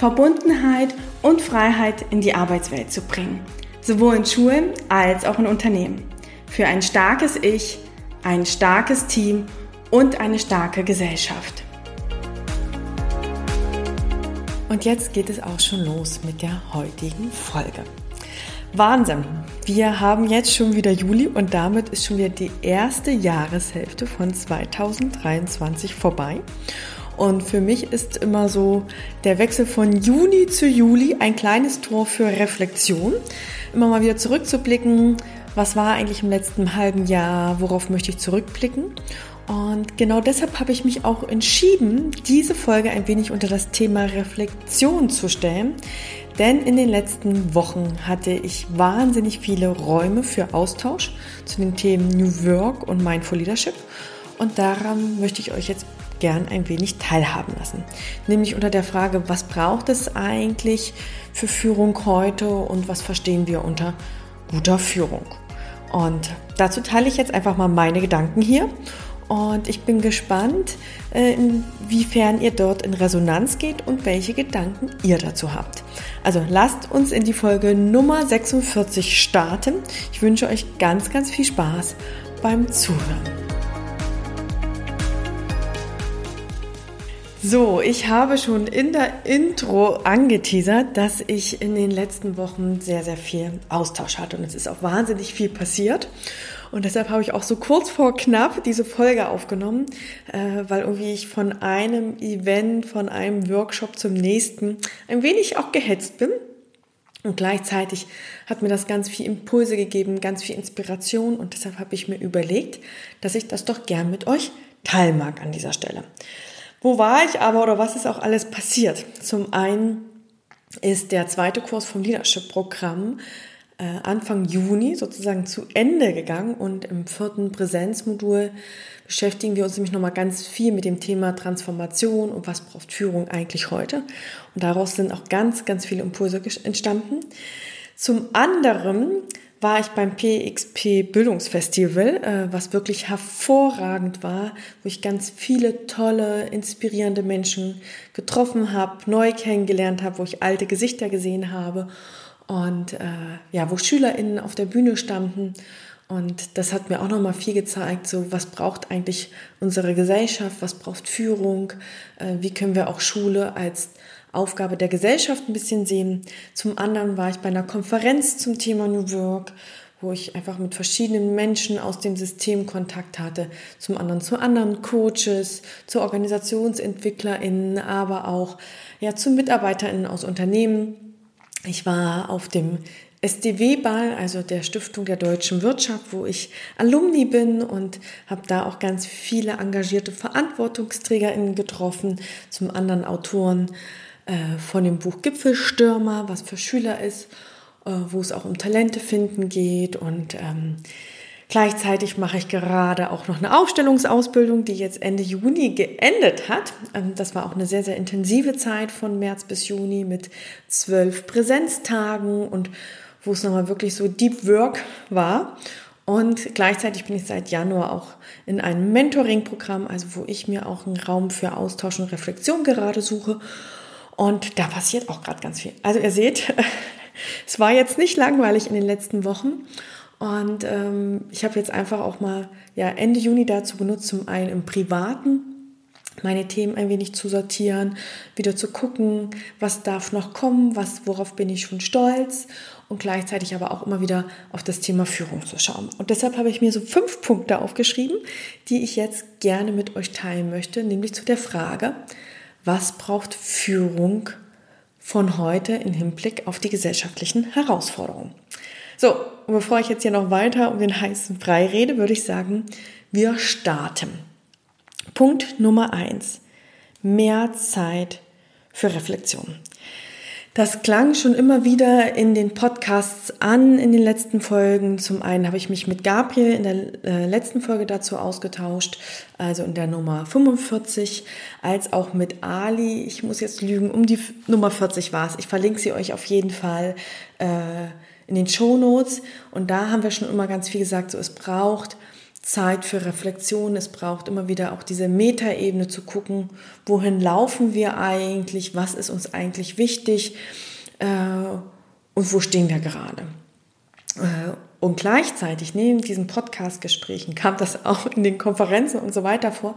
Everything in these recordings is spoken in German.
Verbundenheit und Freiheit in die Arbeitswelt zu bringen, sowohl in Schulen als auch in Unternehmen. Für ein starkes Ich, ein starkes Team und eine starke Gesellschaft. Und jetzt geht es auch schon los mit der heutigen Folge. Wahnsinn! Wir haben jetzt schon wieder Juli und damit ist schon wieder die erste Jahreshälfte von 2023 vorbei. Und für mich ist immer so der Wechsel von Juni zu Juli ein kleines Tor für Reflexion. Immer mal wieder zurückzublicken, was war eigentlich im letzten halben Jahr, worauf möchte ich zurückblicken. Und genau deshalb habe ich mich auch entschieden, diese Folge ein wenig unter das Thema Reflexion zu stellen. Denn in den letzten Wochen hatte ich wahnsinnig viele Räume für Austausch zu den Themen New Work und Mindful Leadership. Und daran möchte ich euch jetzt gern ein wenig teilhaben lassen. Nämlich unter der Frage, was braucht es eigentlich für Führung heute und was verstehen wir unter guter Führung? Und dazu teile ich jetzt einfach mal meine Gedanken hier. Und ich bin gespannt, äh, inwiefern ihr dort in Resonanz geht und welche Gedanken ihr dazu habt. Also lasst uns in die Folge Nummer 46 starten. Ich wünsche euch ganz, ganz viel Spaß beim Zuhören. So, ich habe schon in der Intro angeteasert, dass ich in den letzten Wochen sehr, sehr viel Austausch hatte und es ist auch wahnsinnig viel passiert. Und deshalb habe ich auch so kurz vor knapp diese Folge aufgenommen, äh, weil irgendwie ich von einem Event, von einem Workshop zum nächsten ein wenig auch gehetzt bin. Und gleichzeitig hat mir das ganz viel Impulse gegeben, ganz viel Inspiration und deshalb habe ich mir überlegt, dass ich das doch gern mit euch teilen mag an dieser Stelle. Wo war ich aber oder was ist auch alles passiert? Zum einen ist der zweite Kurs vom Leadership-Programm äh, Anfang Juni sozusagen zu Ende gegangen und im vierten Präsenzmodul beschäftigen wir uns nämlich nochmal ganz viel mit dem Thema Transformation und was braucht Führung eigentlich heute. Und daraus sind auch ganz, ganz viele Impulse entstanden. Zum anderen war ich beim PXP Bildungsfestival, äh, was wirklich hervorragend war, wo ich ganz viele tolle, inspirierende Menschen getroffen habe, neu kennengelernt habe, wo ich alte Gesichter gesehen habe und äh, ja, wo SchülerInnen auf der Bühne standen. Und das hat mir auch nochmal viel gezeigt, so was braucht eigentlich unsere Gesellschaft, was braucht Führung, äh, wie können wir auch Schule als Aufgabe der Gesellschaft ein bisschen sehen. Zum anderen war ich bei einer Konferenz zum Thema New Work, wo ich einfach mit verschiedenen Menschen aus dem System Kontakt hatte. Zum anderen zu anderen Coaches, zu OrganisationsentwicklerInnen, aber auch ja, zu MitarbeiterInnen aus Unternehmen. Ich war auf dem SDW-Ball, also der Stiftung der deutschen Wirtschaft, wo ich Alumni bin und habe da auch ganz viele engagierte VerantwortungsträgerInnen getroffen, zum anderen Autoren äh, von dem Buch Gipfelstürmer, was für Schüler ist, äh, wo es auch um Talente finden geht. Und ähm, gleichzeitig mache ich gerade auch noch eine Aufstellungsausbildung, die jetzt Ende Juni geendet hat. Ähm, das war auch eine sehr, sehr intensive Zeit von März bis Juni mit zwölf Präsenztagen und wo es nochmal wirklich so Deep Work war. Und gleichzeitig bin ich seit Januar auch in einem Mentoring-Programm, also wo ich mir auch einen Raum für Austausch und Reflexion gerade suche. Und da passiert auch gerade ganz viel. Also ihr seht, es war jetzt nicht langweilig in den letzten Wochen. Und ähm, ich habe jetzt einfach auch mal ja, Ende Juni dazu benutzt, zum einen im Privaten meine Themen ein wenig zu sortieren, wieder zu gucken, was darf noch kommen, was, worauf bin ich schon stolz und gleichzeitig aber auch immer wieder auf das Thema Führung zu schauen. Und deshalb habe ich mir so fünf Punkte aufgeschrieben, die ich jetzt gerne mit euch teilen möchte, nämlich zu der Frage, was braucht Führung von heute im Hinblick auf die gesellschaftlichen Herausforderungen. So, und bevor ich jetzt hier noch weiter um den heißen Brei rede, würde ich sagen, wir starten. Punkt Nummer eins: Mehr Zeit für Reflexion. Das klang schon immer wieder in den Podcasts an, in den letzten Folgen. Zum einen habe ich mich mit Gabriel in der äh, letzten Folge dazu ausgetauscht, also in der Nummer 45, als auch mit Ali. Ich muss jetzt lügen, um die Nummer 40 war es. Ich verlinke sie euch auf jeden Fall äh, in den Show Notes. Und da haben wir schon immer ganz viel gesagt, so es braucht Zeit für Reflexion. Es braucht immer wieder auch diese Metaebene zu gucken, wohin laufen wir eigentlich, was ist uns eigentlich wichtig äh, und wo stehen wir gerade. Äh, und gleichzeitig neben diesen Podcast-Gesprächen kam das auch in den Konferenzen und so weiter vor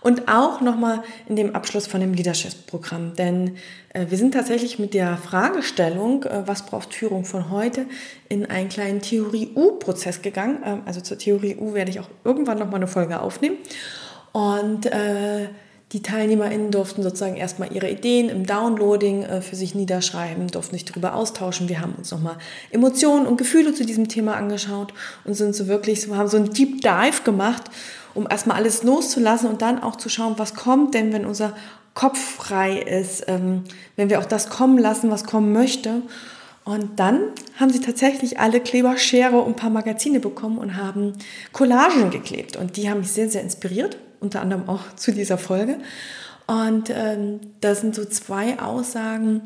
und auch nochmal in dem Abschluss von dem Leadership-Programm. Denn äh, wir sind tatsächlich mit der Fragestellung, äh, was braucht Führung von heute, in einen kleinen Theorie-U-Prozess gegangen. Ähm, also zur Theorie-U werde ich auch irgendwann nochmal eine Folge aufnehmen. Und äh, die TeilnehmerInnen durften sozusagen erstmal ihre Ideen im Downloading äh, für sich niederschreiben, durften sich darüber austauschen. Wir haben uns nochmal Emotionen und Gefühle zu diesem Thema angeschaut und sind so wirklich, so haben so einen Deep Dive gemacht, um erstmal alles loszulassen und dann auch zu schauen, was kommt denn, wenn unser Kopf frei ist, ähm, wenn wir auch das kommen lassen, was kommen möchte. Und dann haben sie tatsächlich alle Kleberschere und ein paar Magazine bekommen und haben Collagen geklebt. Und die haben mich sehr, sehr inspiriert unter anderem auch zu dieser Folge. Und ähm, da sind so zwei Aussagen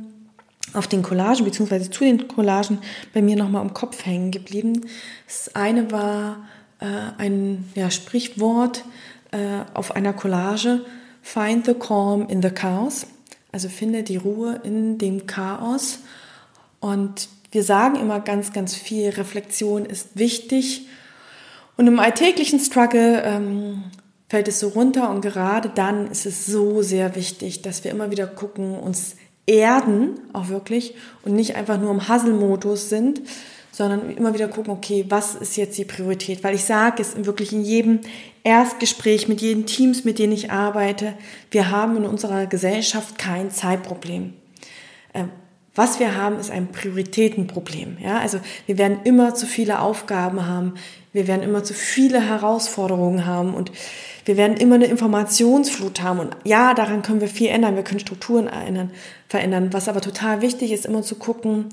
auf den Collagen, beziehungsweise zu den Collagen bei mir nochmal im Kopf hängen geblieben. Das eine war äh, ein ja, Sprichwort äh, auf einer Collage, Find the calm in the chaos. Also finde die Ruhe in dem Chaos. Und wir sagen immer ganz, ganz viel, Reflexion ist wichtig. Und im alltäglichen Struggle ähm, fällt es so runter und gerade dann ist es so sehr wichtig, dass wir immer wieder gucken, uns erden, auch wirklich, und nicht einfach nur im Hustle-Modus sind, sondern immer wieder gucken, okay, was ist jetzt die Priorität? Weil ich sage es wirklich in jedem Erstgespräch mit jeden Teams, mit denen ich arbeite, wir haben in unserer Gesellschaft kein Zeitproblem. Ähm, was wir haben, ist ein Prioritätenproblem. Ja, also wir werden immer zu viele Aufgaben haben. Wir werden immer zu viele Herausforderungen haben und wir werden immer eine Informationsflut haben. Und ja, daran können wir viel ändern. Wir können Strukturen ändern, verändern. Was aber total wichtig ist, immer zu gucken,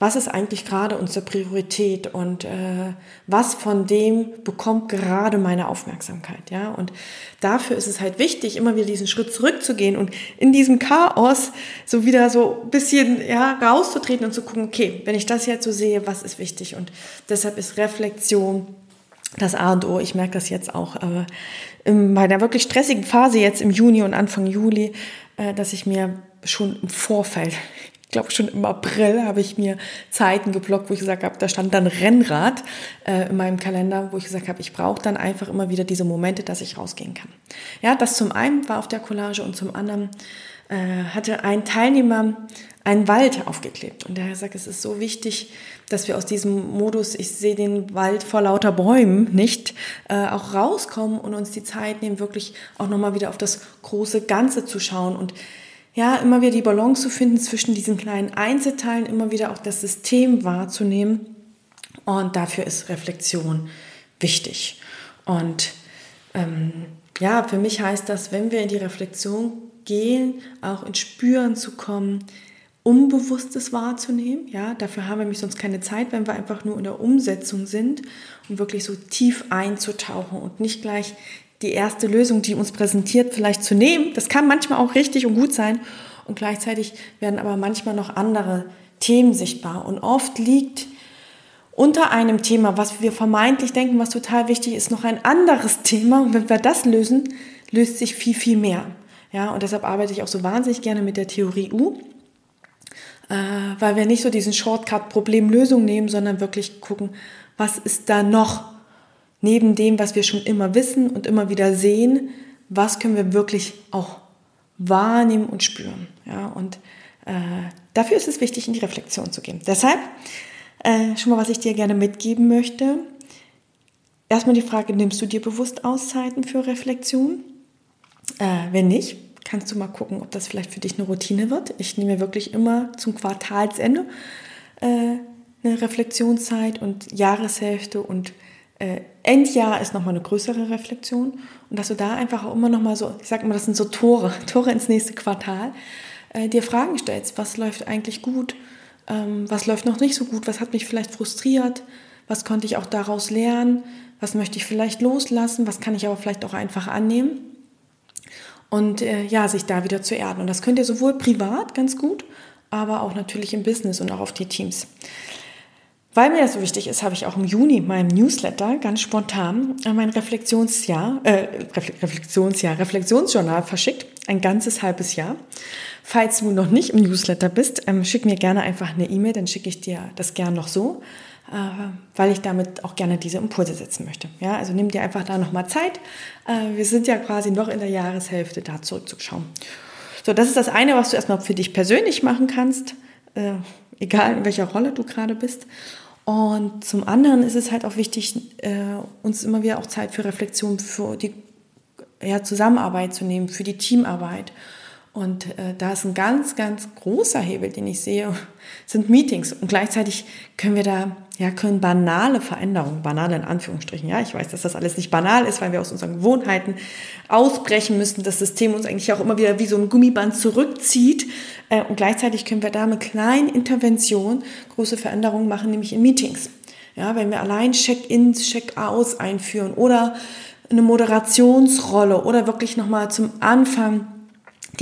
was ist eigentlich gerade unsere Priorität und äh, was von dem bekommt gerade meine Aufmerksamkeit, ja? Und dafür ist es halt wichtig, immer wieder diesen Schritt zurückzugehen und in diesem Chaos so wieder so ein bisschen ja rauszutreten und zu gucken, okay, wenn ich das jetzt so sehe, was ist wichtig? Und deshalb ist Reflexion das A und O. Ich merke das jetzt auch äh, in meiner wirklich stressigen Phase jetzt im Juni und Anfang Juli, äh, dass ich mir schon im Vorfeld, ich glaube schon im April, habe ich mir Zeiten geblockt, wo ich gesagt habe, da stand dann Rennrad äh, in meinem Kalender, wo ich gesagt habe, ich brauche dann einfach immer wieder diese Momente, dass ich rausgehen kann. Ja, das zum einen war auf der Collage und zum anderen äh, hatte ein Teilnehmer einen Wald aufgeklebt. Und er sagt, es ist so wichtig, dass wir aus diesem Modus, ich sehe den Wald vor lauter Bäumen nicht, äh, auch rauskommen und uns die Zeit nehmen, wirklich auch nochmal wieder auf das große Ganze zu schauen und ja, immer wieder die Balance zu finden zwischen diesen kleinen Einzelteilen, immer wieder auch das System wahrzunehmen. Und dafür ist Reflexion wichtig. Und ähm, ja, für mich heißt das, wenn wir in die Reflexion gehen, auch ins Spüren zu kommen, Unbewusstes wahrzunehmen. Ja, dafür haben wir nämlich sonst keine Zeit, wenn wir einfach nur in der Umsetzung sind und wirklich so tief einzutauchen und nicht gleich die erste Lösung, die uns präsentiert, vielleicht zu nehmen. Das kann manchmal auch richtig und gut sein und gleichzeitig werden aber manchmal noch andere Themen sichtbar und oft liegt unter einem Thema, was wir vermeintlich denken, was total wichtig ist, noch ein anderes Thema und wenn wir das lösen, löst sich viel, viel mehr. Ja, und deshalb arbeite ich auch so wahnsinnig gerne mit der Theorie U, äh, weil wir nicht so diesen Shortcut Problemlösung nehmen, sondern wirklich gucken, was ist da noch neben dem, was wir schon immer wissen und immer wieder sehen, was können wir wirklich auch wahrnehmen und spüren. Ja, und äh, dafür ist es wichtig, in die Reflexion zu gehen. Deshalb äh, schon mal, was ich dir gerne mitgeben möchte. Erstmal die Frage, nimmst du dir bewusst Auszeiten für Reflexion? Äh, wenn nicht, kannst du mal gucken, ob das vielleicht für dich eine Routine wird. Ich nehme wirklich immer zum Quartalsende äh, eine Reflexionszeit und Jahreshälfte und äh, Endjahr ist nochmal eine größere Reflexion und dass du da einfach auch immer nochmal so, ich sage immer, das sind so Tore, Tore ins nächste Quartal, äh, dir Fragen stellst. Was läuft eigentlich gut? Ähm, was läuft noch nicht so gut? Was hat mich vielleicht frustriert? Was konnte ich auch daraus lernen? Was möchte ich vielleicht loslassen? Was kann ich aber vielleicht auch einfach annehmen? Und äh, ja, sich da wieder zu erden. Und das könnt ihr sowohl privat ganz gut, aber auch natürlich im Business und auch auf die Teams. Weil mir das so wichtig ist, habe ich auch im Juni meinem Newsletter ganz spontan mein Reflexionsjahr, äh, Reflexionsjahr, Reflexionsjournal verschickt, ein ganzes halbes Jahr. Falls du noch nicht im Newsletter bist, ähm, schick mir gerne einfach eine E-Mail, dann schicke ich dir das gern noch so, weil ich damit auch gerne diese Impulse setzen möchte. Ja, also nimm dir einfach da nochmal Zeit. Äh, wir sind ja quasi noch in der Jahreshälfte, da zurückzuschauen. So, das ist das eine, was du erstmal für dich persönlich machen kannst, äh, egal in welcher Rolle du gerade bist. Und zum anderen ist es halt auch wichtig, äh, uns immer wieder auch Zeit für Reflexion, für die ja, Zusammenarbeit zu nehmen, für die Teamarbeit. Und äh, da ist ein ganz, ganz großer Hebel, den ich sehe, sind Meetings. Und gleichzeitig können wir da, ja, können banale Veränderungen, banale in Anführungsstrichen, ja, ich weiß, dass das alles nicht banal ist, weil wir aus unseren Gewohnheiten ausbrechen müssen, das System uns eigentlich auch immer wieder wie so ein Gummiband zurückzieht. Äh, und gleichzeitig können wir da mit kleinen Interventionen große Veränderungen machen, nämlich in Meetings. Ja, wenn wir allein Check-ins, Check-outs einführen oder eine Moderationsrolle oder wirklich nochmal zum Anfang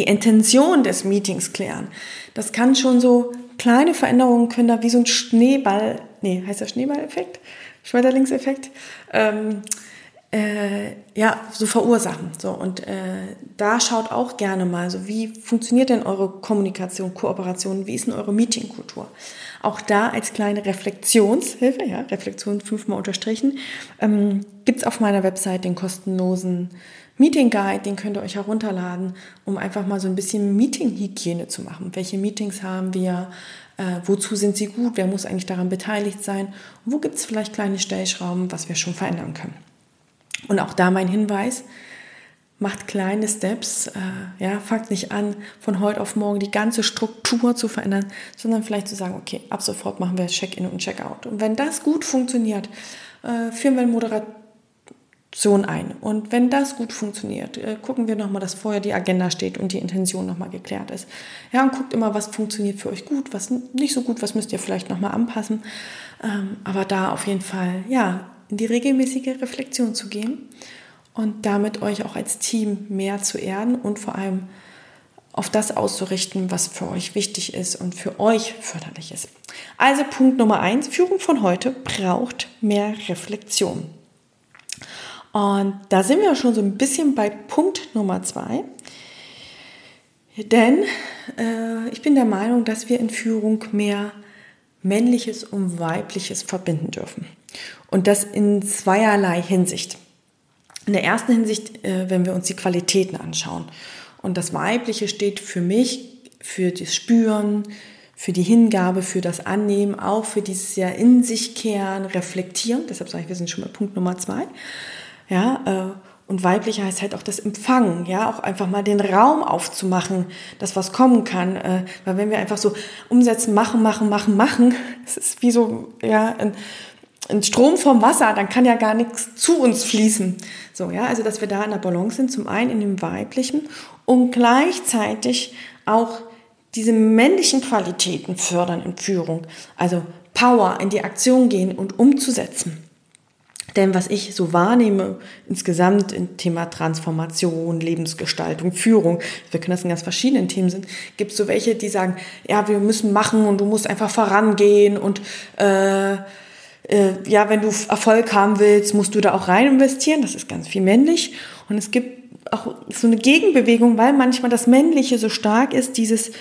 die Intention des Meetings klären. Das kann schon so kleine Veränderungen können da wie so ein Schneeball, nee, heißt der Schneeballeffekt? Schmetterlingseffekt? Ähm, äh, ja, so verursachen. So, und äh, da schaut auch gerne mal, so wie funktioniert denn eure Kommunikation, Kooperation, wie ist denn eure Meetingkultur? Auch da als kleine Reflexionshilfe, ja, Reflexion fünfmal unterstrichen, ähm, gibt auf meiner Website den kostenlosen Meeting Guide, den könnt ihr euch herunterladen, um einfach mal so ein bisschen Meeting-Hygiene zu machen. Welche Meetings haben wir? Äh, wozu sind sie gut? Wer muss eigentlich daran beteiligt sein? Wo gibt es vielleicht kleine Stellschrauben, was wir schon verändern können? Und auch da mein Hinweis, macht kleine Steps, äh, ja, fangt nicht an, von heute auf morgen die ganze Struktur zu verändern, sondern vielleicht zu sagen, okay, ab sofort machen wir Check-in und Check-out. Und wenn das gut funktioniert, äh, führen wir ein Moderat ein. Und wenn das gut funktioniert, äh, gucken wir nochmal, dass vorher die Agenda steht und die Intention nochmal geklärt ist. Ja, und guckt immer, was funktioniert für euch gut, was nicht so gut, was müsst ihr vielleicht nochmal anpassen. Ähm, aber da auf jeden Fall, ja, in die regelmäßige Reflexion zu gehen und damit euch auch als Team mehr zu erden und vor allem auf das auszurichten, was für euch wichtig ist und für euch förderlich ist. Also Punkt Nummer eins, Führung von heute braucht mehr Reflexion. Und da sind wir schon so ein bisschen bei Punkt Nummer zwei. Denn äh, ich bin der Meinung, dass wir in Führung mehr männliches und weibliches verbinden dürfen. Und das in zweierlei Hinsicht. In der ersten Hinsicht, äh, wenn wir uns die Qualitäten anschauen. Und das Weibliche steht für mich für das Spüren, für die Hingabe, für das Annehmen, auch für dieses ja in sich kehren, reflektieren. Deshalb sage ich, wir sind schon bei Punkt Nummer zwei ja, äh, und weiblich heißt halt auch das Empfangen, ja, auch einfach mal den Raum aufzumachen, dass was kommen kann. Äh, weil wenn wir einfach so umsetzen, machen, machen, machen, machen, es ist wie so, ja, ein, ein Strom vom Wasser, dann kann ja gar nichts zu uns fließen. So, ja, also dass wir da in der Balance sind, zum einen in dem Weiblichen und gleichzeitig auch diese männlichen Qualitäten fördern in Führung. Also Power, in die Aktion gehen und umzusetzen. Denn was ich so wahrnehme insgesamt im Thema Transformation, Lebensgestaltung, Führung, wir können das in ganz verschiedenen Themen sind, gibt es so welche, die sagen, ja, wir müssen machen und du musst einfach vorangehen und äh, äh, ja, wenn du Erfolg haben willst, musst du da auch rein investieren. Das ist ganz viel männlich. Und es gibt auch so eine Gegenbewegung, weil manchmal das Männliche so stark ist, dieses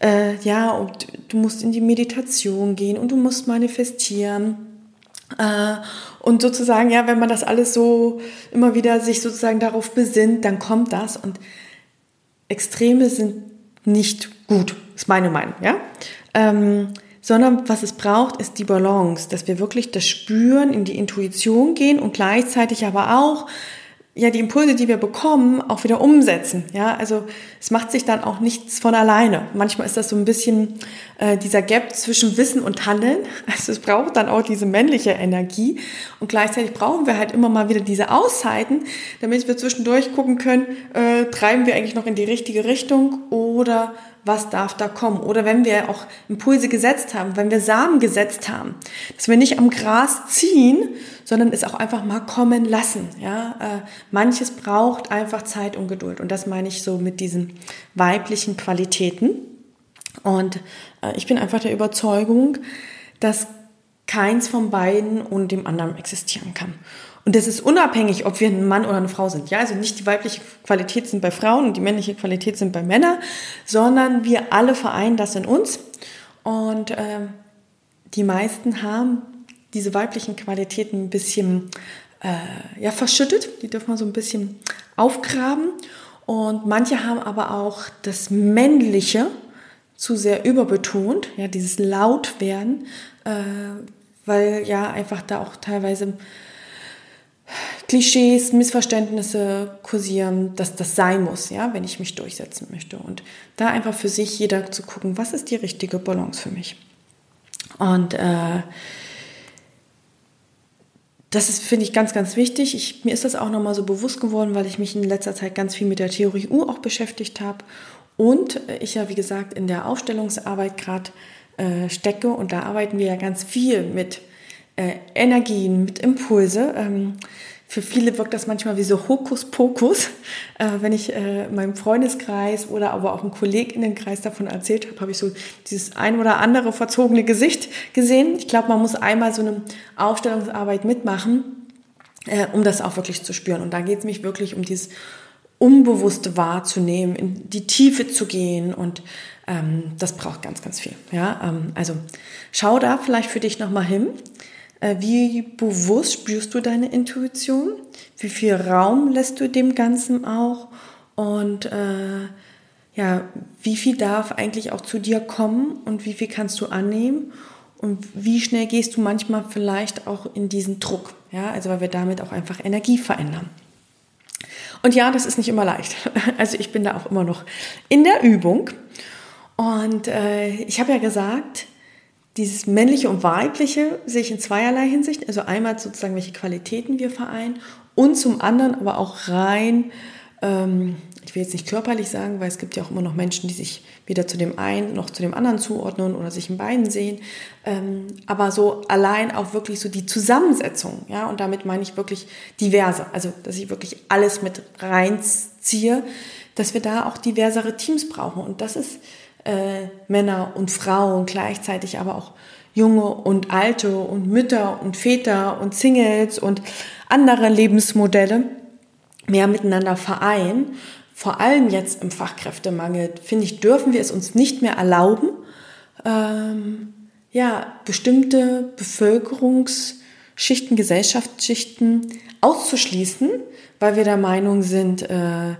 äh, ja, und du musst in die Meditation gehen und du musst manifestieren und sozusagen, ja, wenn man das alles so immer wieder sich sozusagen darauf besinnt, dann kommt das. Und Extreme sind nicht gut, ist meine Meinung, ja. Ähm, sondern was es braucht, ist die Balance, dass wir wirklich das Spüren, in die Intuition gehen und gleichzeitig aber auch ja die Impulse, die wir bekommen, auch wieder umsetzen. Ja, also es macht sich dann auch nichts von alleine. Manchmal ist das so ein bisschen äh, dieser Gap zwischen Wissen und Handeln. Also es braucht dann auch diese männliche Energie und gleichzeitig brauchen wir halt immer mal wieder diese Auszeiten, damit wir zwischendurch gucken können, äh, treiben wir eigentlich noch in die richtige Richtung oder was darf da kommen. Oder wenn wir auch Impulse gesetzt haben, wenn wir Samen gesetzt haben, dass wir nicht am Gras ziehen, sondern es auch einfach mal kommen lassen. Ja, äh, manches braucht einfach Zeit und Geduld. Und das meine ich so mit diesen weiblichen Qualitäten. Und äh, ich bin einfach der Überzeugung, dass keins von beiden ohne dem anderen existieren kann. Und das ist unabhängig, ob wir ein Mann oder eine Frau sind. Ja, also nicht die weibliche Qualität sind bei Frauen und die männliche Qualität sind bei Männern, sondern wir alle vereinen das in uns. Und äh, die meisten haben diese weiblichen Qualitäten ein bisschen äh, ja, verschüttet. Die dürfen wir so ein bisschen aufgraben. Und manche haben aber auch das Männliche zu sehr überbetont, ja, dieses Lautwerden, äh, weil ja einfach da auch teilweise Klischees, Missverständnisse kursieren, dass das sein muss, ja, wenn ich mich durchsetzen möchte. Und da einfach für sich jeder zu gucken, was ist die richtige Balance für mich. Und äh, das ist, finde ich, ganz, ganz wichtig. Ich, mir ist das auch nochmal so bewusst geworden, weil ich mich in letzter Zeit ganz viel mit der Theorie U auch beschäftigt habe. Und ich ja, wie gesagt, in der Aufstellungsarbeit gerade äh, stecke. Und da arbeiten wir ja ganz viel mit äh, Energien, mit Impulse. Ähm, für viele wirkt das manchmal wie so Hokuspokus. Äh, wenn ich äh, meinem Freundeskreis oder aber auch im Kolleginnenkreis davon erzählt habe, habe ich so dieses ein oder andere verzogene Gesicht gesehen. Ich glaube, man muss einmal so eine Aufstellungsarbeit mitmachen, äh, um das auch wirklich zu spüren. Und da geht es mich wirklich um dieses Unbewusste wahrzunehmen, in die Tiefe zu gehen und ähm, das braucht ganz, ganz viel. Ja, ähm, also schau da vielleicht für dich nochmal hin. Äh, wie bewusst spürst du deine Intuition? Wie viel Raum lässt du dem Ganzen auch? Und äh, ja, wie viel darf eigentlich auch zu dir kommen und wie viel kannst du annehmen? Und wie schnell gehst du manchmal vielleicht auch in diesen Druck? Ja, also weil wir damit auch einfach Energie verändern. Und ja, das ist nicht immer leicht. Also ich bin da auch immer noch in der Übung. Und äh, ich habe ja gesagt, dieses männliche und weibliche sehe ich in zweierlei Hinsicht. Also einmal sozusagen, welche Qualitäten wir vereinen und zum anderen aber auch rein, ähm, ich will jetzt nicht körperlich sagen, weil es gibt ja auch immer noch Menschen, die sich weder zu dem einen noch zu dem anderen zuordnen oder sich in beiden sehen. Ähm, aber so allein auch wirklich so die Zusammensetzung, ja, und damit meine ich wirklich diverse, also dass ich wirklich alles mit reinziehe, dass wir da auch diversere Teams brauchen. Und das ist äh, Männer und Frauen, gleichzeitig aber auch junge und alte und Mütter und Väter und Singles und andere Lebensmodelle mehr miteinander vereinen. Vor allem jetzt im Fachkräftemangel, finde ich, dürfen wir es uns nicht mehr erlauben, ähm, ja, bestimmte Bevölkerungsschichten, Gesellschaftsschichten auszuschließen, weil wir der Meinung sind, äh,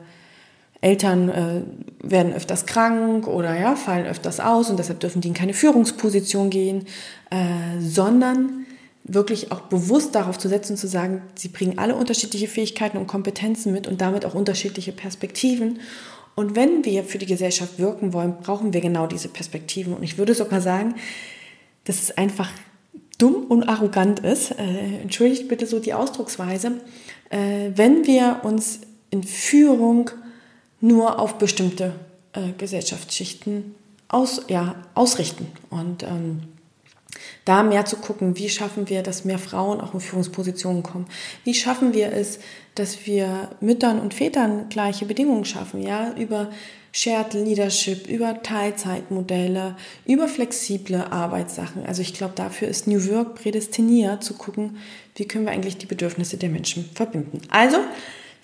Eltern äh, werden öfters krank oder ja, fallen öfters aus und deshalb dürfen die in keine Führungsposition gehen, äh, sondern wirklich auch bewusst darauf zu setzen zu sagen, sie bringen alle unterschiedliche Fähigkeiten und Kompetenzen mit und damit auch unterschiedliche Perspektiven. Und wenn wir für die Gesellschaft wirken wollen, brauchen wir genau diese Perspektiven. Und ich würde sogar sagen, dass es einfach dumm und arrogant ist, äh, entschuldigt bitte so die Ausdrucksweise, äh, wenn wir uns in Führung nur auf bestimmte äh, Gesellschaftsschichten aus, ja, ausrichten. Und ähm, da mehr zu gucken, wie schaffen wir, dass mehr Frauen auch in Führungspositionen kommen? Wie schaffen wir es, dass wir Müttern und Vätern gleiche Bedingungen schaffen? Ja, über Shared Leadership, über Teilzeitmodelle, über flexible Arbeitssachen. Also ich glaube, dafür ist New Work prädestiniert, zu gucken, wie können wir eigentlich die Bedürfnisse der Menschen verbinden. Also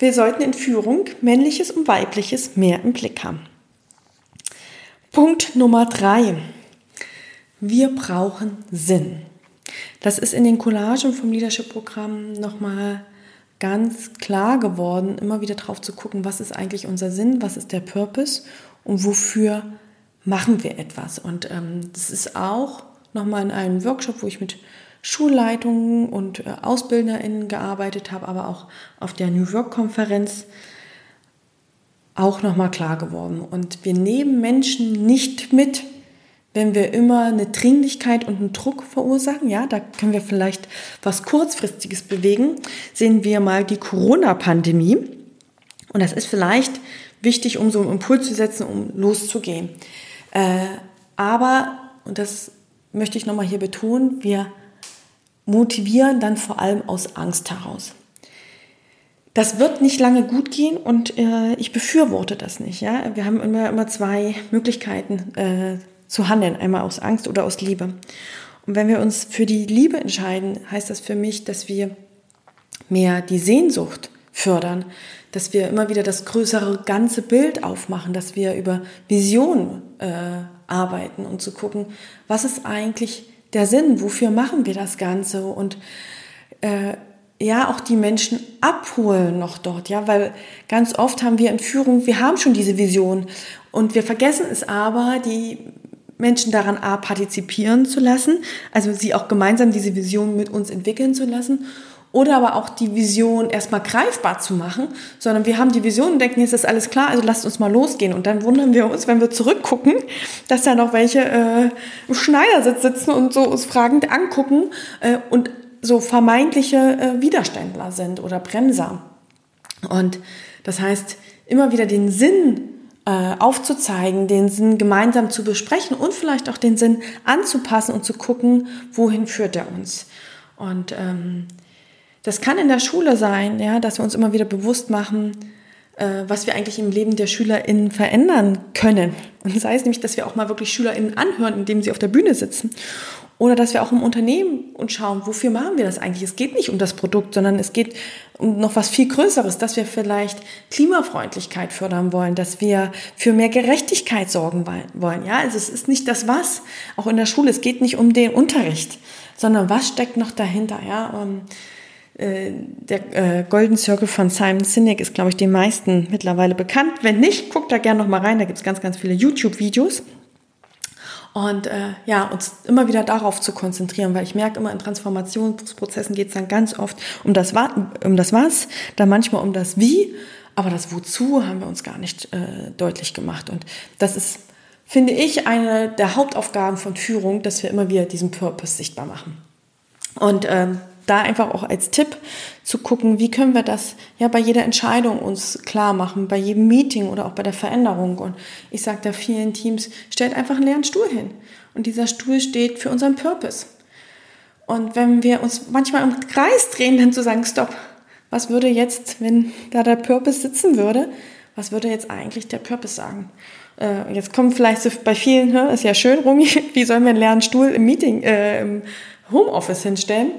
wir sollten in Führung männliches und weibliches mehr im Blick haben. Punkt Nummer drei. Wir brauchen Sinn. Das ist in den Collagen vom Leadership-Programm nochmal ganz klar geworden, immer wieder drauf zu gucken, was ist eigentlich unser Sinn, was ist der Purpose und wofür machen wir etwas. Und ähm, das ist auch nochmal in einem Workshop, wo ich mit Schulleitungen und äh, AusbilderInnen gearbeitet habe, aber auch auf der New Work-Konferenz auch nochmal klar geworden. Und wir nehmen Menschen nicht mit, wenn wir immer eine Dringlichkeit und einen Druck verursachen. Ja, da können wir vielleicht was Kurzfristiges bewegen. Sehen wir mal die Corona-Pandemie. Und das ist vielleicht wichtig, um so einen Impuls zu setzen, um loszugehen. Äh, aber, und das möchte ich nochmal hier betonen, wir motivieren dann vor allem aus Angst heraus. Das wird nicht lange gut gehen und äh, ich befürworte das nicht. Ja? Wir haben immer, immer zwei Möglichkeiten äh, zu handeln, einmal aus Angst oder aus Liebe. Und wenn wir uns für die Liebe entscheiden, heißt das für mich, dass wir mehr die Sehnsucht fördern, dass wir immer wieder das größere ganze Bild aufmachen, dass wir über Vision äh, arbeiten und zu gucken, was ist eigentlich der Sinn, wofür machen wir das Ganze? Und äh, ja auch die Menschen abholen noch dort, ja, weil ganz oft haben wir in Führung, wir haben schon diese Vision. Und wir vergessen es aber, die Menschen daran A, partizipieren zu lassen, also sie auch gemeinsam diese Vision mit uns entwickeln zu lassen oder aber auch die Vision erstmal greifbar zu machen, sondern wir haben die Vision und denken, jetzt ist alles klar, also lasst uns mal losgehen. Und dann wundern wir uns, wenn wir zurückgucken, dass da noch welche äh, im Schneidersitz sitzen und so uns fragend angucken äh, und so vermeintliche äh, Widerständler sind oder Bremser. Und das heißt, immer wieder den Sinn äh, aufzuzeigen, den Sinn gemeinsam zu besprechen und vielleicht auch den Sinn anzupassen und zu gucken, wohin führt er uns. Und ähm, das kann in der Schule sein, ja, dass wir uns immer wieder bewusst machen, äh, was wir eigentlich im Leben der SchülerInnen verändern können. Und sei es nämlich, dass wir auch mal wirklich SchülerInnen anhören, indem sie auf der Bühne sitzen. Oder dass wir auch im Unternehmen und schauen, wofür machen wir das eigentlich? Es geht nicht um das Produkt, sondern es geht um noch was viel Größeres, dass wir vielleicht Klimafreundlichkeit fördern wollen, dass wir für mehr Gerechtigkeit sorgen wollen. Ja, also es ist nicht das Was, auch in der Schule. Es geht nicht um den Unterricht, sondern was steckt noch dahinter? Ja, und der äh, Golden Circle von Simon Sinek ist, glaube ich, den meisten mittlerweile bekannt. Wenn nicht, guckt da gerne noch mal rein. Da gibt es ganz, ganz viele YouTube-Videos. Und äh, ja, uns immer wieder darauf zu konzentrieren, weil ich merke immer in Transformationsprozessen geht es dann ganz oft um das, um das Was, dann manchmal um das Wie, aber das Wozu haben wir uns gar nicht äh, deutlich gemacht. Und das ist, finde ich, eine der Hauptaufgaben von Führung, dass wir immer wieder diesen Purpose sichtbar machen. Und ähm, da einfach auch als Tipp zu gucken, wie können wir das ja bei jeder Entscheidung uns klar machen, bei jedem Meeting oder auch bei der Veränderung. Und ich sage da vielen Teams, stellt einfach einen leeren Stuhl hin. Und dieser Stuhl steht für unseren Purpose. Und wenn wir uns manchmal im Kreis drehen, dann zu sagen, stopp, was würde jetzt, wenn da der Purpose sitzen würde, was würde jetzt eigentlich der Purpose sagen? Äh, jetzt kommen vielleicht so bei vielen, ne, ist ja schön, Rumi, wie sollen wir einen leeren Stuhl im Meeting, äh, im Homeoffice hinstellen?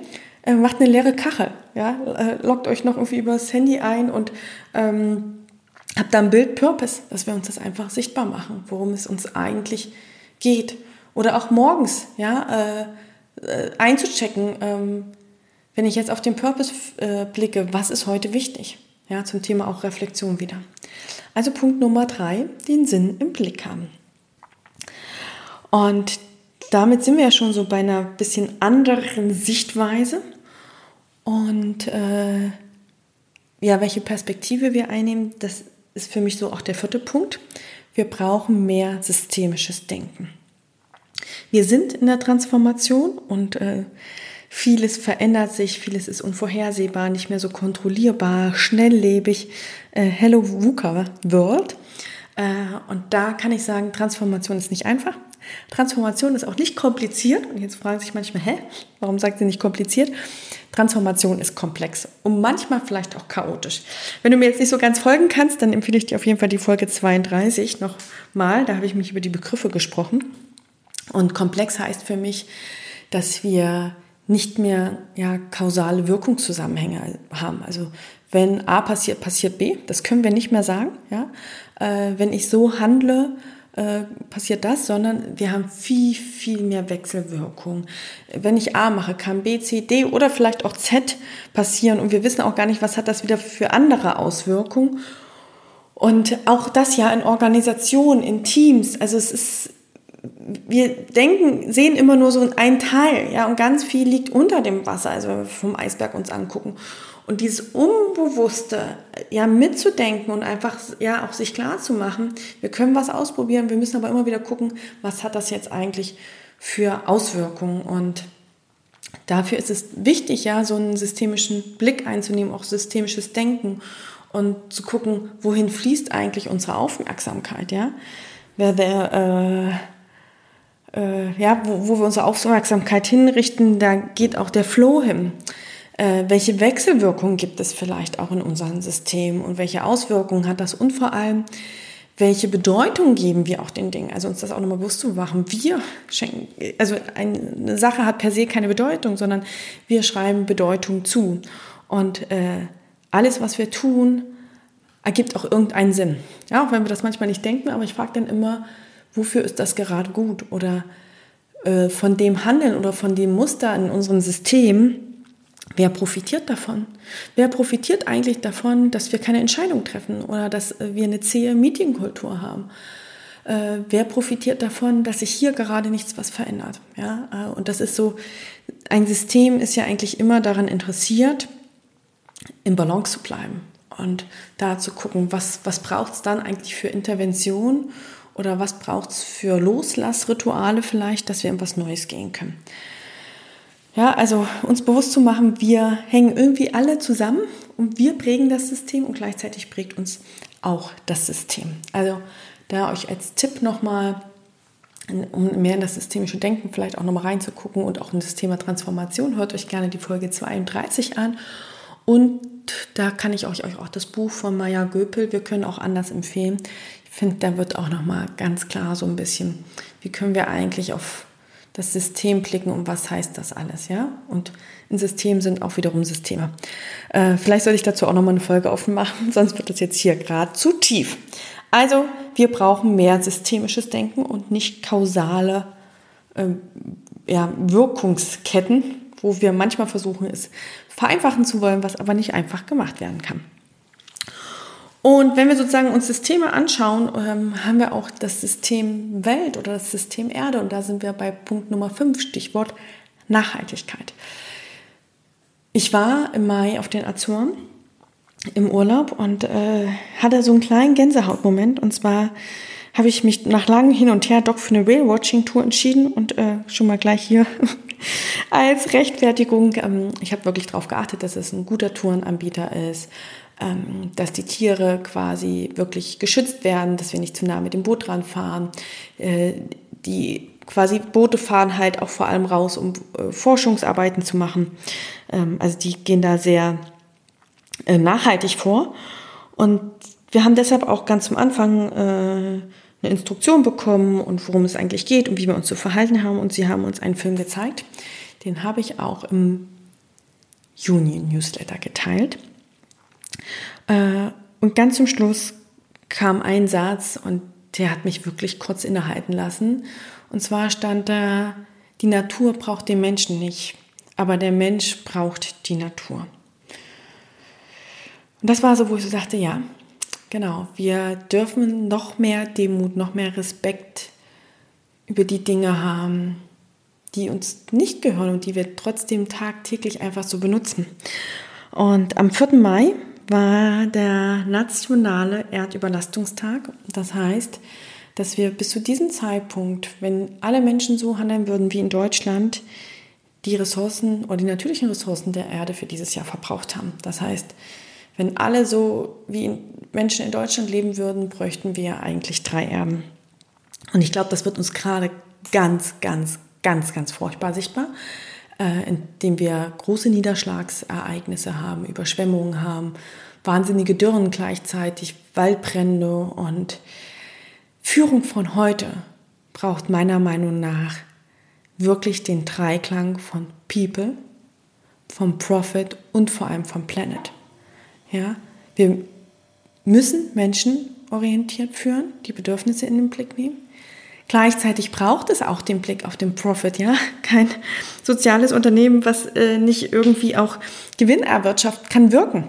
Äh, macht eine leere Kachel, ja, äh, loggt euch noch irgendwie übers Handy ein und ähm, habt da ein Bild Purpose, dass wir uns das einfach sichtbar machen, worum es uns eigentlich geht. Oder auch morgens, ja, äh, äh, einzuchecken, ähm, wenn ich jetzt auf den Purpose äh, blicke, was ist heute wichtig? Ja, zum Thema auch Reflexion wieder. Also Punkt Nummer drei, den Sinn im Blick haben. Und damit sind wir ja schon so bei einer bisschen anderen Sichtweise. Und äh, ja, welche Perspektive wir einnehmen, das ist für mich so auch der vierte Punkt. Wir brauchen mehr systemisches Denken. Wir sind in der Transformation und äh, vieles verändert sich, vieles ist unvorhersehbar, nicht mehr so kontrollierbar, schnelllebig. Äh, Hello VUCA World. Äh, und da kann ich sagen, Transformation ist nicht einfach. Transformation ist auch nicht kompliziert. Und jetzt fragen sich manchmal, hä, warum sagt sie nicht kompliziert? Transformation ist komplex und manchmal vielleicht auch chaotisch. Wenn du mir jetzt nicht so ganz folgen kannst, dann empfehle ich dir auf jeden Fall die Folge 32 nochmal. Da habe ich mich über die Begriffe gesprochen. Und komplex heißt für mich, dass wir nicht mehr ja, kausale Wirkungszusammenhänge haben. Also wenn A passiert, passiert B. Das können wir nicht mehr sagen. Ja? Äh, wenn ich so handle, äh, passiert das, sondern wir haben viel, viel mehr Wechselwirkung. Wenn ich A mache, kann B, C, D oder vielleicht auch Z passieren und wir wissen auch gar nicht, was hat das wieder für andere Auswirkungen. Und auch das ja in Organisationen, in Teams, also es ist, wir denken, sehen immer nur so ein Teil, ja, und ganz viel liegt unter dem Wasser, also wenn wir vom Eisberg uns angucken. Und dieses Unbewusste, ja, mitzudenken und einfach, ja, auch sich klar zu machen, wir können was ausprobieren, wir müssen aber immer wieder gucken, was hat das jetzt eigentlich für Auswirkungen und dafür ist es wichtig, ja, so einen systemischen Blick einzunehmen, auch systemisches Denken und zu gucken, wohin fließt eigentlich unsere Aufmerksamkeit, ja. wer der, äh, äh, ja, wo, wo wir unsere Aufmerksamkeit hinrichten, da geht auch der Flow hin. Äh, welche Wechselwirkungen gibt es vielleicht auch in unserem System und welche Auswirkungen hat das und vor allem, welche Bedeutung geben wir auch den Dingen? Also uns das auch nochmal bewusst zu machen. Wir schenken, also eine Sache hat per se keine Bedeutung, sondern wir schreiben Bedeutung zu. Und äh, alles, was wir tun, ergibt auch irgendeinen Sinn. Ja, auch wenn wir das manchmal nicht denken, aber ich frage dann immer, wofür ist das gerade gut? Oder äh, von dem Handeln oder von dem Muster in unserem System, wer profitiert davon? Wer profitiert eigentlich davon, dass wir keine Entscheidung treffen oder dass wir eine zähe Meetingkultur haben? Äh, wer profitiert davon, dass sich hier gerade nichts was verändert? Ja, äh, und das ist so, ein System ist ja eigentlich immer daran interessiert, in Balance zu bleiben und da zu gucken, was, was braucht es dann eigentlich für Intervention oder was braucht es für Loslassrituale vielleicht, dass wir in was Neues gehen können. Ja, also uns bewusst zu machen, wir hängen irgendwie alle zusammen und wir prägen das System und gleichzeitig prägt uns auch das System. Also da euch als Tipp nochmal, um mehr in das systemische Denken vielleicht auch nochmal reinzugucken und auch in das Thema Transformation, hört euch gerne die Folge 32 an und da kann ich euch auch das Buch von Maya Göpel, wir können auch anders empfehlen. Ich finde, da wird auch nochmal ganz klar so ein bisschen, wie können wir eigentlich auf das System blicken und was heißt das alles, ja? Und ein System sind auch wiederum Systeme. Äh, vielleicht sollte ich dazu auch nochmal eine Folge offen machen, sonst wird das jetzt hier gerade zu tief. Also, wir brauchen mehr systemisches Denken und nicht kausale äh, ja, Wirkungsketten, wo wir manchmal versuchen, es vereinfachen zu wollen, was aber nicht einfach gemacht werden kann. Und wenn wir sozusagen uns Systeme anschauen, ähm, haben wir auch das System Welt oder das System Erde. Und da sind wir bei Punkt Nummer 5, Stichwort Nachhaltigkeit. Ich war im Mai auf den Azoren im Urlaub und äh, hatte so einen kleinen Gänsehautmoment. Und zwar habe ich mich nach langem Hin und Her doch für eine Whale-Watching-Tour entschieden und äh, schon mal gleich hier als Rechtfertigung. Ähm, ich habe wirklich darauf geachtet, dass es ein guter Tourenanbieter ist, dass die Tiere quasi wirklich geschützt werden, dass wir nicht zu nah mit dem Boot dran fahren. Äh, die quasi Boote fahren halt auch vor allem raus, um äh, Forschungsarbeiten zu machen. Ähm, also die gehen da sehr äh, nachhaltig vor. Und wir haben deshalb auch ganz am Anfang eine Instruktion bekommen und worum es eigentlich geht und wie wir uns zu verhalten haben. Und sie haben uns einen Film gezeigt. Den habe ich auch im Juni-Newsletter geteilt. Äh, und ganz zum Schluss kam ein Satz und der hat mich wirklich kurz innehalten lassen. Und zwar stand da, die Natur braucht den Menschen nicht, aber der Mensch braucht die Natur. Und das war so, wo ich so dachte, ja, Genau, wir dürfen noch mehr Demut, noch mehr Respekt über die Dinge haben, die uns nicht gehören und die wir trotzdem tagtäglich einfach so benutzen. Und am 4. Mai war der nationale Erdüberlastungstag. Das heißt, dass wir bis zu diesem Zeitpunkt, wenn alle Menschen so handeln würden wie in Deutschland, die Ressourcen oder die natürlichen Ressourcen der Erde für dieses Jahr verbraucht haben. Das heißt, wenn alle so wie Menschen in Deutschland leben würden, bräuchten wir eigentlich drei Erben. Und ich glaube, das wird uns gerade ganz, ganz, ganz, ganz furchtbar sichtbar, indem wir große Niederschlagsereignisse haben, Überschwemmungen haben, wahnsinnige Dürren gleichzeitig, Waldbrände und Führung von heute braucht meiner Meinung nach wirklich den Dreiklang von People, vom Profit und vor allem vom Planet. Ja, wir müssen Menschen orientiert führen, die Bedürfnisse in den Blick nehmen. Gleichzeitig braucht es auch den Blick auf den Profit, ja. Kein soziales Unternehmen, was äh, nicht irgendwie auch Gewinn erwirtschaftet, kann wirken.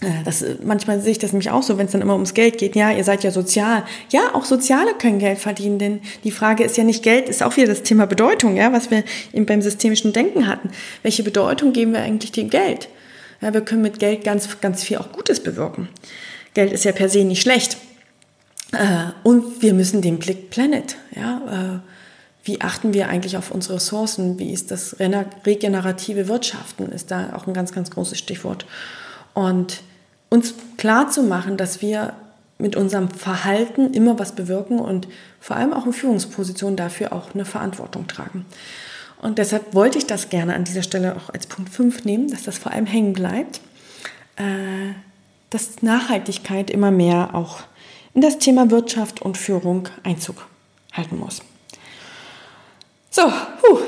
Äh, das, äh, manchmal sehe ich das nämlich auch so, wenn es dann immer ums Geld geht. Ja, ihr seid ja sozial. Ja, auch Soziale können Geld verdienen, denn die Frage ist ja nicht Geld, ist auch wieder das Thema Bedeutung, ja, was wir eben beim systemischen Denken hatten. Welche Bedeutung geben wir eigentlich dem Geld? Ja, wir können mit Geld ganz, ganz viel auch Gutes bewirken. Geld ist ja per se nicht schlecht. Äh, und wir müssen den Blick Planet, ja, äh, wie achten wir eigentlich auf unsere Ressourcen? Wie ist das regenerative Wirtschaften? Ist da auch ein ganz, ganz großes Stichwort. Und uns klar zu machen, dass wir mit unserem Verhalten immer was bewirken und vor allem auch in Führungspositionen dafür auch eine Verantwortung tragen. Und deshalb wollte ich das gerne an dieser Stelle auch als Punkt 5 nehmen, dass das vor allem hängen bleibt, äh, dass Nachhaltigkeit immer mehr auch in das Thema Wirtschaft und Führung Einzug halten muss. So, puh,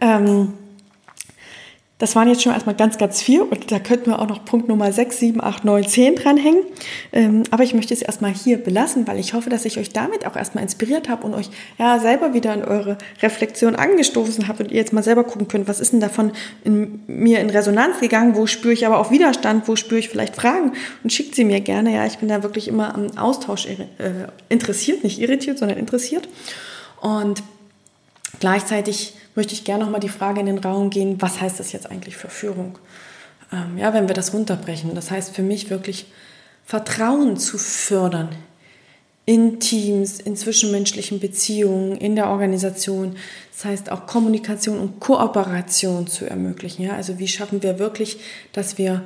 ähm, das waren jetzt schon erstmal ganz, ganz viel und da könnten wir auch noch Punkt Nummer 6, 7, 8, 9, 10 dranhängen. Ähm, aber ich möchte es erstmal hier belassen, weil ich hoffe, dass ich euch damit auch erstmal inspiriert habe und euch ja selber wieder in eure Reflexion angestoßen habe und ihr jetzt mal selber gucken könnt, was ist denn davon in mir in Resonanz gegangen, wo spüre ich aber auch Widerstand, wo spüre ich vielleicht Fragen und schickt sie mir gerne. Ja, ich bin da wirklich immer am Austausch äh, interessiert, nicht irritiert, sondern interessiert. Und gleichzeitig möchte ich gerne nochmal die Frage in den Raum gehen, was heißt das jetzt eigentlich für Führung? Ähm, ja, wenn wir das runterbrechen. Das heißt für mich wirklich Vertrauen zu fördern in Teams, in zwischenmenschlichen Beziehungen, in der Organisation. Das heißt auch Kommunikation und Kooperation zu ermöglichen. Ja? Also wie schaffen wir wirklich, dass wir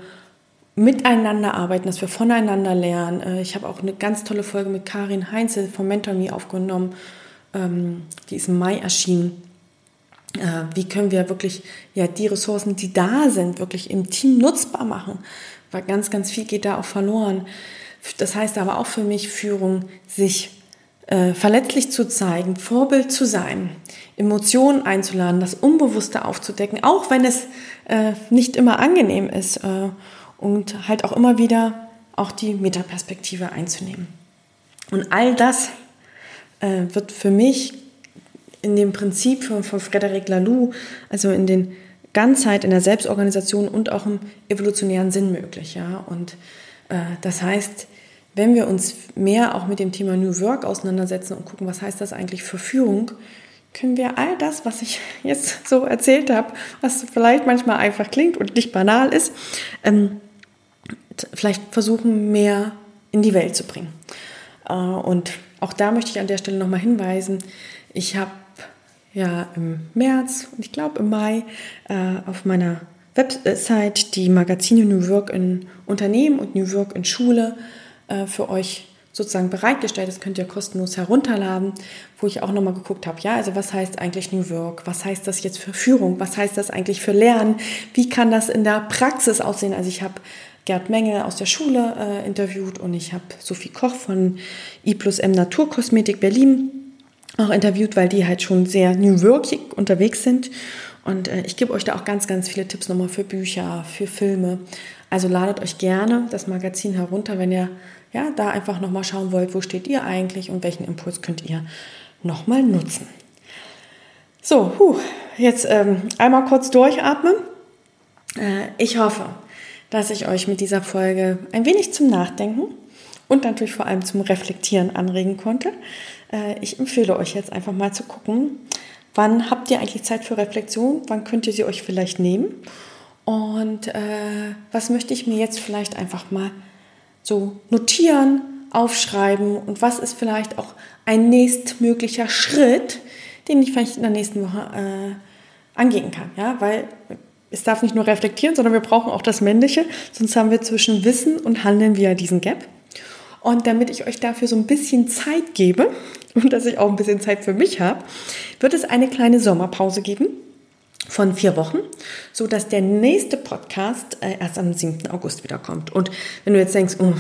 miteinander arbeiten, dass wir voneinander lernen. Äh, ich habe auch eine ganz tolle Folge mit Karin Heinzel vom Mentor Me aufgenommen. Ähm, die ist im Mai erschienen äh, wie können wir wirklich ja die Ressourcen, die da sind, wirklich im Team nutzbar machen, weil ganz, ganz viel geht da auch verloren. Das heißt aber auch für mich Führung, sich äh, verletzlich zu zeigen, Vorbild zu sein, Emotionen einzuladen, das Unbewusste aufzudecken, auch wenn es äh, nicht immer angenehm ist äh, und halt auch immer wieder auch die Metaperspektive einzunehmen. Und all das äh, wird für mich in dem Prinzip von, von Frederic Laloux, also in den Ganzheit, in der Selbstorganisation und auch im evolutionären Sinn möglich. Ja? Und äh, das heißt, wenn wir uns mehr auch mit dem Thema New Work auseinandersetzen und gucken, was heißt das eigentlich für Führung, können wir all das, was ich jetzt so erzählt habe, was vielleicht manchmal einfach klingt und nicht banal ist, ähm, vielleicht versuchen, mehr in die Welt zu bringen. Äh, und auch da möchte ich an der Stelle nochmal hinweisen, ich habe ja im März und ich glaube im Mai äh, auf meiner Website die Magazine New Work in Unternehmen und New Work in Schule äh, für euch sozusagen bereitgestellt. Das könnt ihr kostenlos herunterladen, wo ich auch nochmal geguckt habe, ja, also was heißt eigentlich New Work? Was heißt das jetzt für Führung? Was heißt das eigentlich für Lernen? Wie kann das in der Praxis aussehen? Also ich habe Gerd Menge aus der Schule äh, interviewt und ich habe Sophie Koch von I plus M Naturkosmetik Berlin auch interviewt, weil die halt schon sehr New Workig unterwegs sind. Und äh, ich gebe euch da auch ganz, ganz viele Tipps nochmal für Bücher, für Filme. Also ladet euch gerne das Magazin herunter, wenn ihr ja da einfach nochmal schauen wollt, wo steht ihr eigentlich und welchen Impuls könnt ihr nochmal nutzen. So, huh, jetzt ähm, einmal kurz durchatmen. Äh, ich hoffe, dass ich euch mit dieser Folge ein wenig zum Nachdenken und natürlich vor allem zum Reflektieren anregen konnte. Äh, ich empfehle euch jetzt einfach mal zu gucken, wann habt ihr eigentlich Zeit für Reflexion, wann könnt ihr sie euch vielleicht nehmen und äh, was möchte ich mir jetzt vielleicht einfach mal so notieren, aufschreiben und was ist vielleicht auch ein nächstmöglicher Schritt, den ich vielleicht in der nächsten Woche äh, angehen kann. Ja, weil es darf nicht nur reflektieren, sondern wir brauchen auch das Männliche, sonst haben wir zwischen Wissen und Handeln wieder diesen Gap. Und damit ich euch dafür so ein bisschen Zeit gebe und dass ich auch ein bisschen Zeit für mich habe, wird es eine kleine Sommerpause geben von vier Wochen, so dass der nächste Podcast äh, erst am 7. August wiederkommt. Und wenn du jetzt denkst, oh,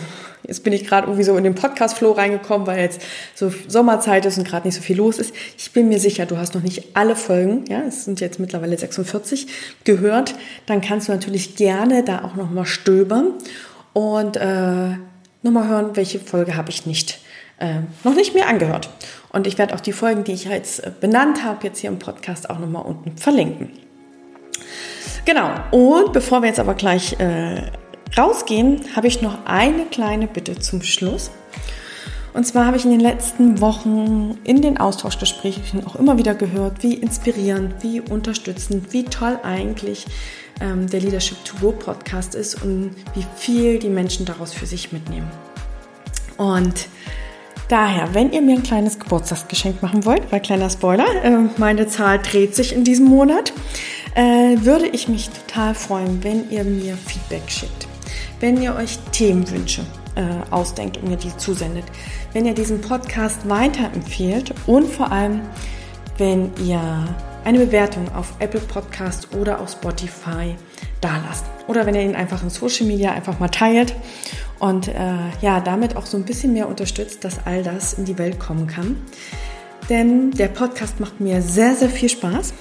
jetzt bin ich gerade irgendwie so in den Podcast-Flow reingekommen, weil jetzt so Sommerzeit ist und gerade nicht so viel los ist, ich bin mir sicher, du hast noch nicht alle Folgen, ja, es sind jetzt mittlerweile 46, gehört, dann kannst du natürlich gerne da auch nochmal stöbern und äh, nochmal hören, welche Folge habe ich nicht äh, noch nicht mehr angehört. Und ich werde auch die Folgen, die ich jetzt äh, benannt habe, jetzt hier im Podcast auch nochmal unten verlinken. Genau. Und bevor wir jetzt aber gleich äh, rausgehen, habe ich noch eine kleine Bitte zum Schluss. Und zwar habe ich in den letzten Wochen in den Austauschgesprächen auch immer wieder gehört, wie inspirierend, wie unterstützend, wie toll eigentlich ähm, der Leadership to Go Podcast ist und wie viel die Menschen daraus für sich mitnehmen. Und daher, wenn ihr mir ein kleines Geburtstagsgeschenk machen wollt, weil kleiner Spoiler, äh, meine Zahl dreht sich in diesem Monat, äh, würde ich mich total freuen, wenn ihr mir Feedback schickt, wenn ihr euch Themenwünsche äh, ausdenkt und mir die zusendet. Wenn ihr diesen Podcast weiterempfehlt und vor allem, wenn ihr eine Bewertung auf Apple Podcast oder auf Spotify dalasst. Oder wenn ihr ihn einfach in Social Media einfach mal teilt und äh, ja, damit auch so ein bisschen mehr unterstützt, dass all das in die Welt kommen kann. Denn der Podcast macht mir sehr, sehr viel Spaß.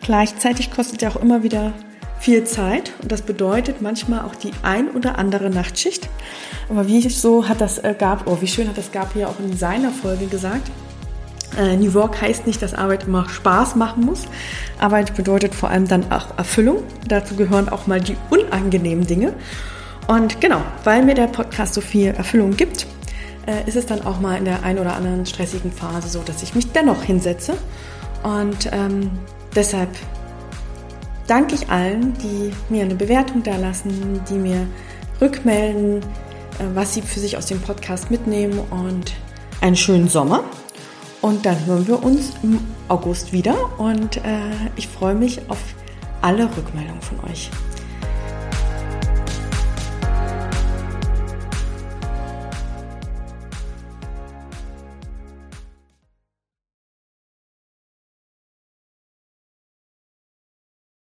Gleichzeitig kostet er auch immer wieder viel Zeit und das bedeutet manchmal auch die ein oder andere Nachtschicht. Aber wie so hat das äh, Gab, oh, wie schön hat das Gab hier auch in seiner Folge gesagt. Äh, New Work heißt nicht, dass Arbeit immer Spaß machen muss. Arbeit bedeutet vor allem dann auch Erfüllung. Dazu gehören auch mal die unangenehmen Dinge. Und genau, weil mir der Podcast so viel Erfüllung gibt, äh, ist es dann auch mal in der ein oder anderen stressigen Phase so, dass ich mich dennoch hinsetze. Und ähm, deshalb danke ich allen, die mir eine Bewertung da lassen, die mir rückmelden, äh, was sie für sich aus dem Podcast mitnehmen und einen schönen Sommer. Und dann hören wir uns im August wieder und äh, ich freue mich auf alle Rückmeldungen von euch.